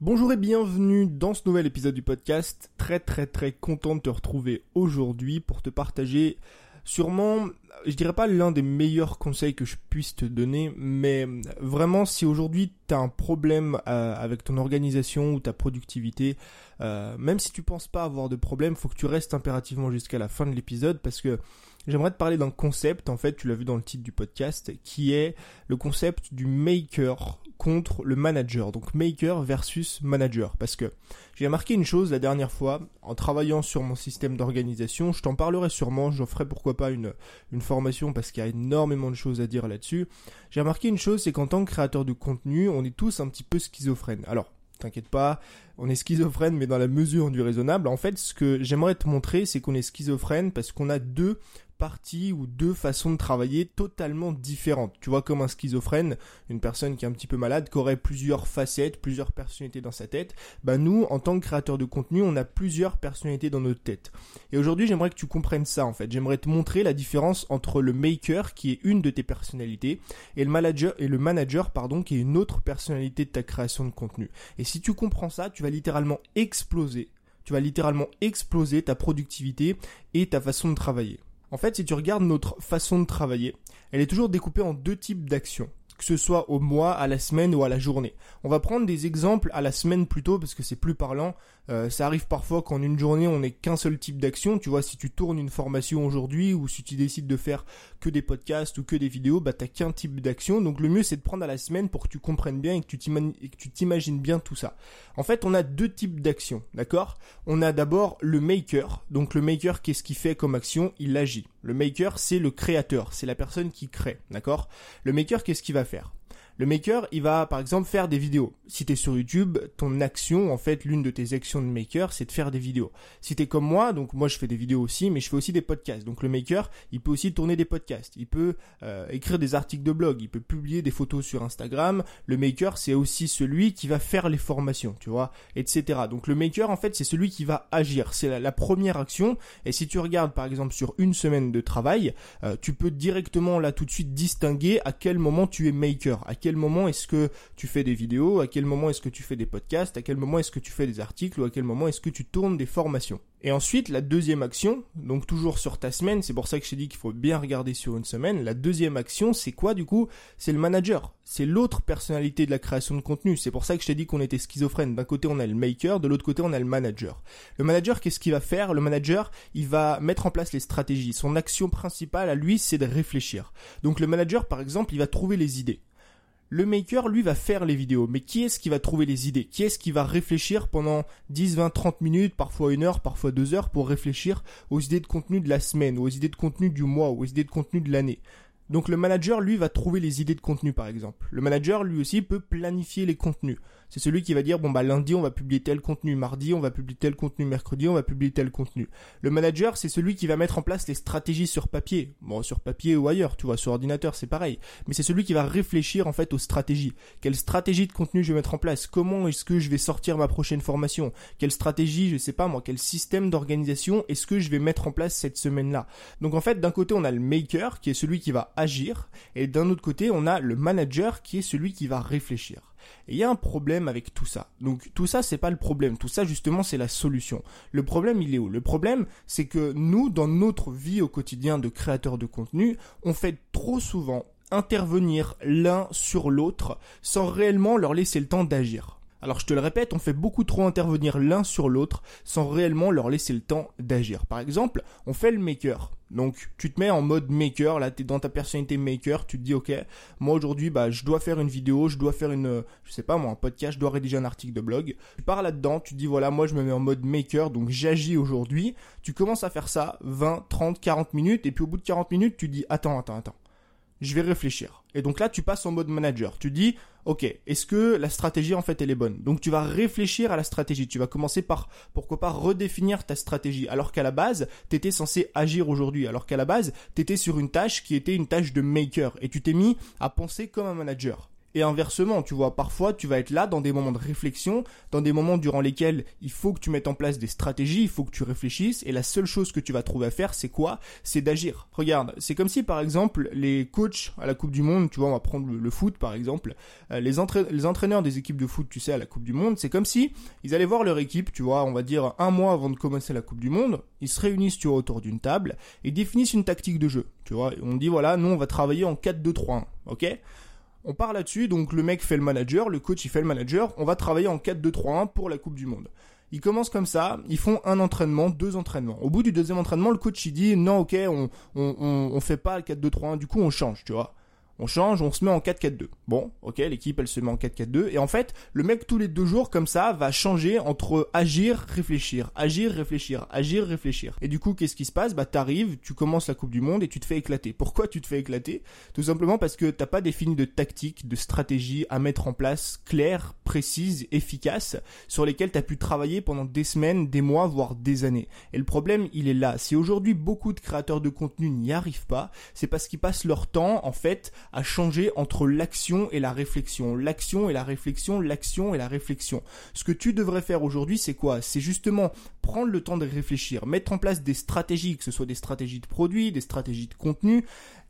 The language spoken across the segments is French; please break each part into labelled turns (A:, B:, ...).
A: Bonjour et bienvenue dans ce nouvel épisode du podcast. Très très très content de te retrouver aujourd'hui pour te partager sûrement, je dirais pas l'un des meilleurs conseils que je puisse te donner, mais vraiment si aujourd'hui tu as un problème euh, avec ton organisation ou ta productivité, euh, même si tu penses pas avoir de problème, faut que tu restes impérativement jusqu'à la fin de l'épisode parce que j'aimerais te parler d'un concept, en fait tu l'as vu dans le titre du podcast, qui est le concept du maker contre le manager. Donc maker versus manager. Parce que j'ai remarqué une chose la dernière fois, en travaillant sur mon système d'organisation, je t'en parlerai sûrement, j'en ferai pourquoi pas une, une formation parce qu'il y a énormément de choses à dire là-dessus. J'ai remarqué une chose, c'est qu'en tant que créateur de contenu, on est tous un petit peu schizophrènes. Alors, t'inquiète pas, on est schizophrène mais dans la mesure du raisonnable. En fait, ce que j'aimerais te montrer, c'est qu'on est schizophrène parce qu'on a deux parties ou deux façons de travailler totalement différentes. Tu vois, comme un schizophrène, une personne qui est un petit peu malade, qui aurait plusieurs facettes, plusieurs personnalités dans sa tête, bah nous, en tant que créateur de contenu, on a plusieurs personnalités dans notre tête. Et aujourd'hui, j'aimerais que tu comprennes ça, en fait. J'aimerais te montrer la différence entre le maker, qui est une de tes personnalités, et le manager, et le manager, pardon, qui est une autre personnalité de ta création de contenu. Et si tu comprends ça, tu vas littéralement exploser tu vas littéralement exploser ta productivité et ta façon de travailler. En fait, si tu regardes notre façon de travailler, elle est toujours découpée en deux types d'actions que ce soit au mois, à la semaine ou à la journée. On va prendre des exemples à la semaine plutôt parce que c'est plus parlant. Euh, ça arrive parfois qu'en une journée on n'ait qu'un seul type d'action. Tu vois, si tu tournes une formation aujourd'hui ou si tu décides de faire que des podcasts ou que des vidéos, bah t'as qu'un type d'action. Donc le mieux c'est de prendre à la semaine pour que tu comprennes bien et que tu t'imagines bien tout ça. En fait, on a deux types d'actions, d'accord? On a d'abord le maker. Donc le maker, qu'est-ce qu'il fait comme action? Il agit. Le maker, c'est le créateur, c'est la personne qui crée, d'accord? Le maker, qu'est-ce qu'il va faire le maker, il va par exemple faire des vidéos. Si tu es sur YouTube, ton action, en fait, l'une de tes actions de maker, c'est de faire des vidéos. Si tu es comme moi, donc moi je fais des vidéos aussi, mais je fais aussi des podcasts. Donc le maker, il peut aussi tourner des podcasts, il peut euh, écrire des articles de blog, il peut publier des photos sur Instagram. Le maker, c'est aussi celui qui va faire les formations, tu vois, etc. Donc le maker, en fait, c'est celui qui va agir. C'est la, première action. Et si tu regardes par exemple sur une semaine de travail, euh, tu peux directement là tout de suite distinguer à quel moment tu es maker, quel moment est-ce que tu fais des vidéos, à quel moment est-ce que tu fais des podcasts, à quel moment est-ce que tu fais des articles ou à quel moment est-ce que tu tournes des formations. Et ensuite, la deuxième action, donc toujours sur ta semaine, c'est pour ça que je t'ai dit qu'il faut bien regarder sur une semaine, la deuxième action, c'est quoi du coup? C'est le manager. C'est l'autre personnalité de la création de contenu. C'est pour ça que je t'ai dit qu'on était schizophrène. D'un côté, on a le maker, de l'autre côté, on a le manager. Le manager, qu'est-ce qu'il va faire? Le manager, il va mettre en place les stratégies. Son action principale à lui, c'est de réfléchir. Donc le manager, par exemple, il va trouver les idées. Le maker, lui, va faire les vidéos. Mais qui est-ce qui va trouver les idées? Qui est-ce qui va réfléchir pendant 10, 20, 30 minutes, parfois une heure, parfois deux heures pour réfléchir aux idées de contenu de la semaine, aux idées de contenu du mois, aux idées de contenu de l'année? Donc le manager, lui, va trouver les idées de contenu, par exemple. Le manager, lui aussi, peut planifier les contenus. C'est celui qui va dire, bon bah lundi, on va publier tel contenu, mardi, on va publier tel contenu, mercredi, on va publier tel contenu. Le manager, c'est celui qui va mettre en place les stratégies sur papier. Bon, sur papier ou ailleurs, tu vois, sur ordinateur, c'est pareil. Mais c'est celui qui va réfléchir, en fait, aux stratégies. Quelle stratégie de contenu je vais mettre en place? Comment est-ce que je vais sortir ma prochaine formation? Quelle stratégie, je sais pas moi, quel système d'organisation est-ce que je vais mettre en place cette semaine-là? Donc en fait, d'un côté, on a le maker, qui est celui qui va agir, et d'un autre côté, on a le manager qui est celui qui va réfléchir. Et il y a un problème avec tout ça. Donc tout ça, c'est pas le problème. Tout ça, justement, c'est la solution. Le problème, il est où? Le problème, c'est que nous, dans notre vie au quotidien de créateurs de contenu, on fait trop souvent intervenir l'un sur l'autre sans réellement leur laisser le temps d'agir. Alors je te le répète, on fait beaucoup trop intervenir l'un sur l'autre sans réellement leur laisser le temps d'agir. Par exemple, on fait le maker. Donc tu te mets en mode maker, là tu es dans ta personnalité maker, tu te dis ok, moi aujourd'hui bah je dois faire une vidéo, je dois faire une je sais pas moi un podcast, je dois rédiger un article de blog. Tu pars là-dedans, tu dis voilà, moi je me mets en mode maker, donc j'agis aujourd'hui. Tu commences à faire ça 20, 30, 40 minutes et puis au bout de 40 minutes, tu dis attends, attends, attends je vais réfléchir. Et donc là, tu passes en mode manager. Tu dis, ok, est-ce que la stratégie en fait elle est bonne? Donc tu vas réfléchir à la stratégie. Tu vas commencer par, pourquoi pas, redéfinir ta stratégie. Alors qu'à la base, t'étais censé agir aujourd'hui. Alors qu'à la base, t'étais sur une tâche qui était une tâche de maker. Et tu t'es mis à penser comme un manager. Et inversement, tu vois, parfois tu vas être là dans des moments de réflexion, dans des moments durant lesquels il faut que tu mettes en place des stratégies, il faut que tu réfléchisses, et la seule chose que tu vas trouver à faire, c'est quoi? C'est d'agir. Regarde, c'est comme si par exemple les coachs à la Coupe du Monde, tu vois, on va prendre le, foot par exemple, euh, les, entraîneurs des équipes de foot, tu sais, à la Coupe du Monde, c'est comme si ils allaient voir leur équipe, tu vois, on va dire un mois avant de commencer la Coupe du Monde, ils se réunissent, tu vois, autour d'une table, et définissent une tactique de jeu, tu vois, on dit voilà, nous on va travailler en 4-2-3-1, ok? On part là-dessus, donc le mec fait le manager, le coach il fait le manager, on va travailler en 4-2-3-1 pour la Coupe du Monde. Ils commencent comme ça, ils font un entraînement, deux entraînements. Au bout du deuxième entraînement, le coach il dit non ok, on, on, on, fait pas le 4-2-3-1, du coup on change, tu vois on change, on se met en 4-4-2. Bon, ok, l'équipe elle se met en 4-4-2 et en fait, le mec tous les deux jours comme ça va changer entre agir, réfléchir, agir, réfléchir, agir, réfléchir. Et du coup, qu'est-ce qui se passe? Bah t'arrives, tu commences la Coupe du Monde et tu te fais éclater. Pourquoi tu te fais éclater? Tout simplement parce que t'as pas défini de tactique, de stratégie à mettre en place claire, précise, efficace, sur lesquelles t'as pu travailler pendant des semaines, des mois, voire des années. Et le problème, il est là. Si aujourd'hui beaucoup de créateurs de contenu n'y arrivent pas, c'est parce qu'ils passent leur temps en fait à changer entre l'action et la réflexion. L'action et la réflexion, l'action et la réflexion. Ce que tu devrais faire aujourd'hui, c'est quoi? C'est justement prendre le temps de réfléchir, mettre en place des stratégies, que ce soit des stratégies de produits, des stratégies de contenu,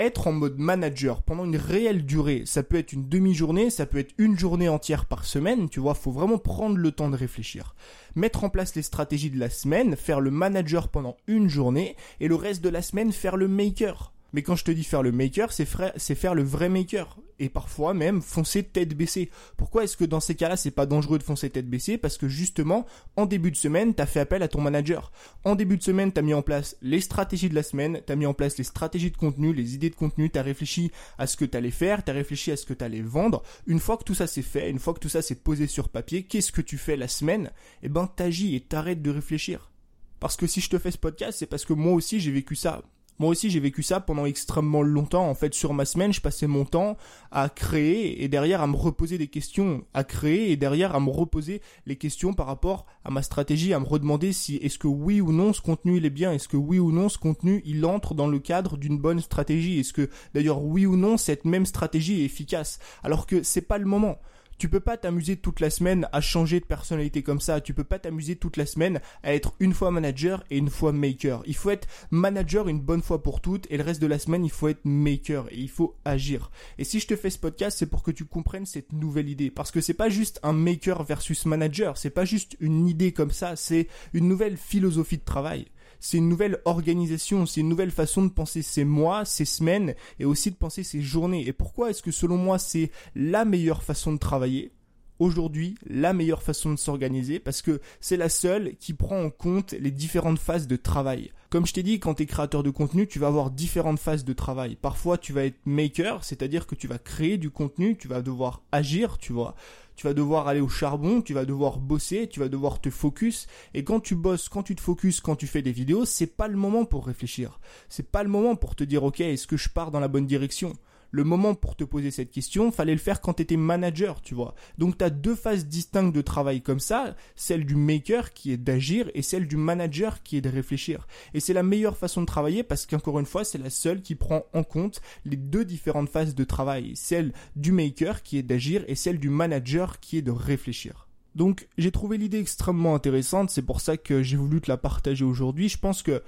A: être en mode manager pendant une réelle durée. Ça peut être une demi-journée, ça peut être une journée entière par semaine, tu vois, faut vraiment prendre le temps de réfléchir. Mettre en place les stratégies de la semaine, faire le manager pendant une journée et le reste de la semaine faire le maker. Mais quand je te dis faire le maker, c'est faire le vrai maker. Et parfois même foncer tête baissée. Pourquoi est-ce que dans ces cas-là, c'est pas dangereux de foncer tête baissée? Parce que justement, en début de semaine, t'as fait appel à ton manager. En début de semaine, t'as mis en place les stratégies de la semaine, t'as mis en place les stratégies de contenu, les idées de contenu, t'as réfléchi à ce que t'allais faire, t'as réfléchi à ce que t'allais vendre. Une fois que tout ça c'est fait, une fois que tout ça s'est posé sur papier, qu'est-ce que tu fais la semaine? Eh ben, t'agis et t'arrêtes de réfléchir. Parce que si je te fais ce podcast, c'est parce que moi aussi j'ai vécu ça. Moi aussi, j'ai vécu ça pendant extrêmement longtemps. En fait, sur ma semaine, je passais mon temps à créer et derrière à me reposer des questions, à créer et derrière à me reposer les questions par rapport à ma stratégie, à me redemander si est-ce que oui ou non ce contenu il est bien, est-ce que oui ou non ce contenu il entre dans le cadre d'une bonne stratégie, est-ce que d'ailleurs oui ou non cette même stratégie est efficace, alors que c'est pas le moment. Tu peux pas t'amuser toute la semaine à changer de personnalité comme ça. Tu peux pas t'amuser toute la semaine à être une fois manager et une fois maker. Il faut être manager une bonne fois pour toutes et le reste de la semaine, il faut être maker et il faut agir. Et si je te fais ce podcast, c'est pour que tu comprennes cette nouvelle idée. Parce que c'est pas juste un maker versus manager. C'est pas juste une idée comme ça. C'est une nouvelle philosophie de travail c'est une nouvelle organisation, c'est une nouvelle façon de penser ces mois, ces semaines et aussi de penser ces journées. Et pourquoi est-ce que selon moi c'est la meilleure façon de travailler? Aujourd'hui la meilleure façon de s'organiser parce que c'est la seule qui prend en compte les différentes phases de travail. Comme je t'ai dit, quand tu es créateur de contenu, tu vas avoir différentes phases de travail. Parfois, tu vas être maker, c'est-à-dire que tu vas créer du contenu, tu vas devoir agir, tu vois tu vas devoir aller au charbon, tu vas devoir bosser, tu vas devoir te focus. Et quand tu bosses, quand tu te focus, quand tu fais des vidéos, c'est pas le moment pour réfléchir. C'est pas le moment pour te dire, ok, est-ce que je pars dans la bonne direction? Le moment pour te poser cette question, fallait le faire quand tu étais manager, tu vois. Donc tu as deux phases distinctes de travail comme ça, celle du maker qui est d'agir et celle du manager qui est de réfléchir. Et c'est la meilleure façon de travailler parce qu'encore une fois, c'est la seule qui prend en compte les deux différentes phases de travail, celle du maker qui est d'agir et celle du manager qui est de réfléchir. Donc j'ai trouvé l'idée extrêmement intéressante, c'est pour ça que j'ai voulu te la partager aujourd'hui. Je pense que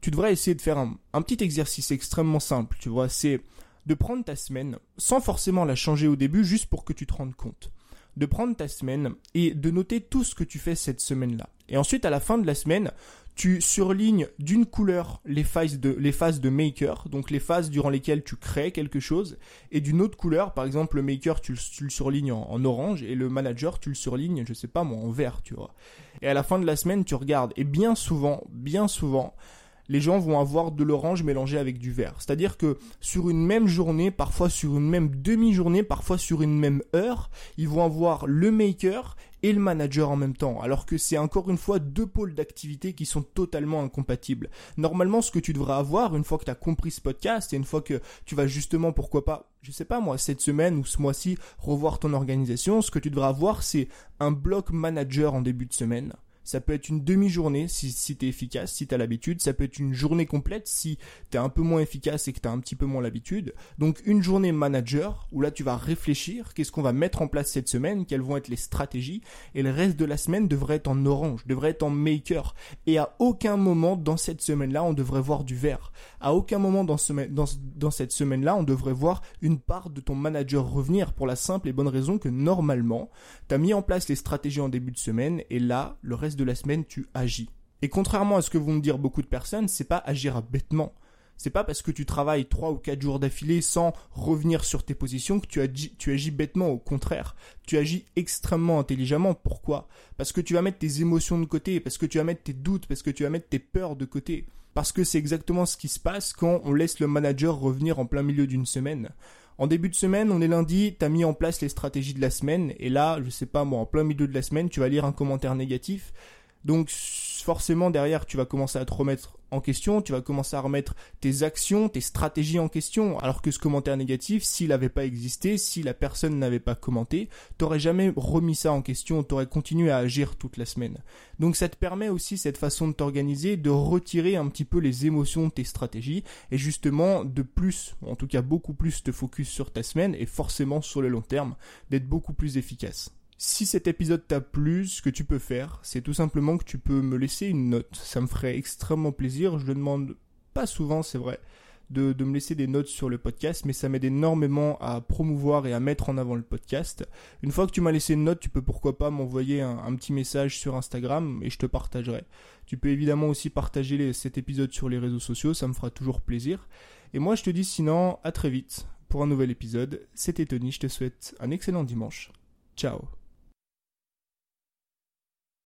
A: tu devrais essayer de faire un, un petit exercice extrêmement simple, tu vois, c'est de prendre ta semaine, sans forcément la changer au début, juste pour que tu te rendes compte. De prendre ta semaine et de noter tout ce que tu fais cette semaine-là. Et ensuite, à la fin de la semaine, tu surlignes d'une couleur les phases de, les phases de maker, donc les phases durant lesquelles tu crées quelque chose, et d'une autre couleur, par exemple le maker tu, le surlignes en, orange, et le manager tu le surlignes, je sais pas moi, en vert, tu vois. Et à la fin de la semaine, tu regardes, et bien souvent, bien souvent, les gens vont avoir de l'orange mélangé avec du vert. C'est-à-dire que sur une même journée, parfois sur une même demi-journée, parfois sur une même heure, ils vont avoir le maker et le manager en même temps, alors que c'est encore une fois deux pôles d'activité qui sont totalement incompatibles. Normalement, ce que tu devrais avoir, une fois que tu as compris ce podcast, et une fois que tu vas justement, pourquoi pas, je sais pas moi, cette semaine ou ce mois-ci, revoir ton organisation, ce que tu devrais avoir, c'est un bloc manager en début de semaine, Ça peut être une demi-journée si, si tu es efficace, si tu as l'habitude. Ça peut être une journée complète si tu es un peu moins efficace et que tu as un petit peu moins l'habitude. Donc une journée manager où là tu vas réfléchir, qu'est-ce qu'on va mettre en place cette semaine, quelles vont être les stratégies? Et le reste de la semaine devrait être en orange, devrait être en maker. Et à aucun moment dans cette semaine-là, on devrait voir du vert. À aucun moment dans, dans, cette semaine-là, on devrait voir une part de ton manager revenir pour la simple et bonne raison que normalement, tu as mis en place les stratégies en début de semaine et là, le reste la semaine, tu agis. Et contrairement à ce que vont me dire beaucoup de personnes, c'est pas agir bêtement. C'est pas parce que tu travailles trois ou quatre jours d'affilée sans revenir sur tes positions que tu agis, tu agis bêtement. Au contraire, tu agis extrêmement intelligemment. Pourquoi? Parce que tu vas mettre tes émotions de côté, parce que tu vas mettre tes doutes, parce que tu vas mettre tes peurs de côté. Parce que c'est exactement ce qui se passe quand on laisse le manager revenir en plein milieu d'une semaine. En début de semaine, on est lundi, t'as mis en place les stratégies de la semaine, et là, je sais pas moi, en plein milieu de la semaine, tu vas lire un commentaire négatif. Donc forcément derrière tu vas commencer à te remettre en question, tu vas commencer à remettre tes actions, tes stratégies en question, alors que ce commentaire négatif, s'il n'avait pas existé, si la personne n'avait pas commenté, t'aurais jamais remis ça en question, t'aurais continué à agir toute la semaine. Donc ça te permet aussi cette façon de t'organiser, de retirer un petit peu les émotions de tes stratégies, et justement de plus, en tout cas beaucoup plus te focus sur ta semaine, et forcément sur le long terme, d'être beaucoup plus efficace. Si cet épisode t'a plu, ce que tu peux faire, c'est tout simplement que tu peux me laisser une note. Ça me ferait extrêmement plaisir. Je le demande pas souvent, c'est vrai, de, me laisser des notes sur le podcast, mais ça m'aide énormément à promouvoir et à mettre en avant le podcast. Une fois que tu m'as laissé une note, tu peux pourquoi pas m'envoyer un, petit message sur Instagram et je te partagerai. Tu peux évidemment aussi partager cet épisode sur les réseaux sociaux, ça me fera toujours plaisir. Et moi je te dis sinon à très vite pour un nouvel épisode. C'était Tony, je te souhaite un excellent dimanche. Ciao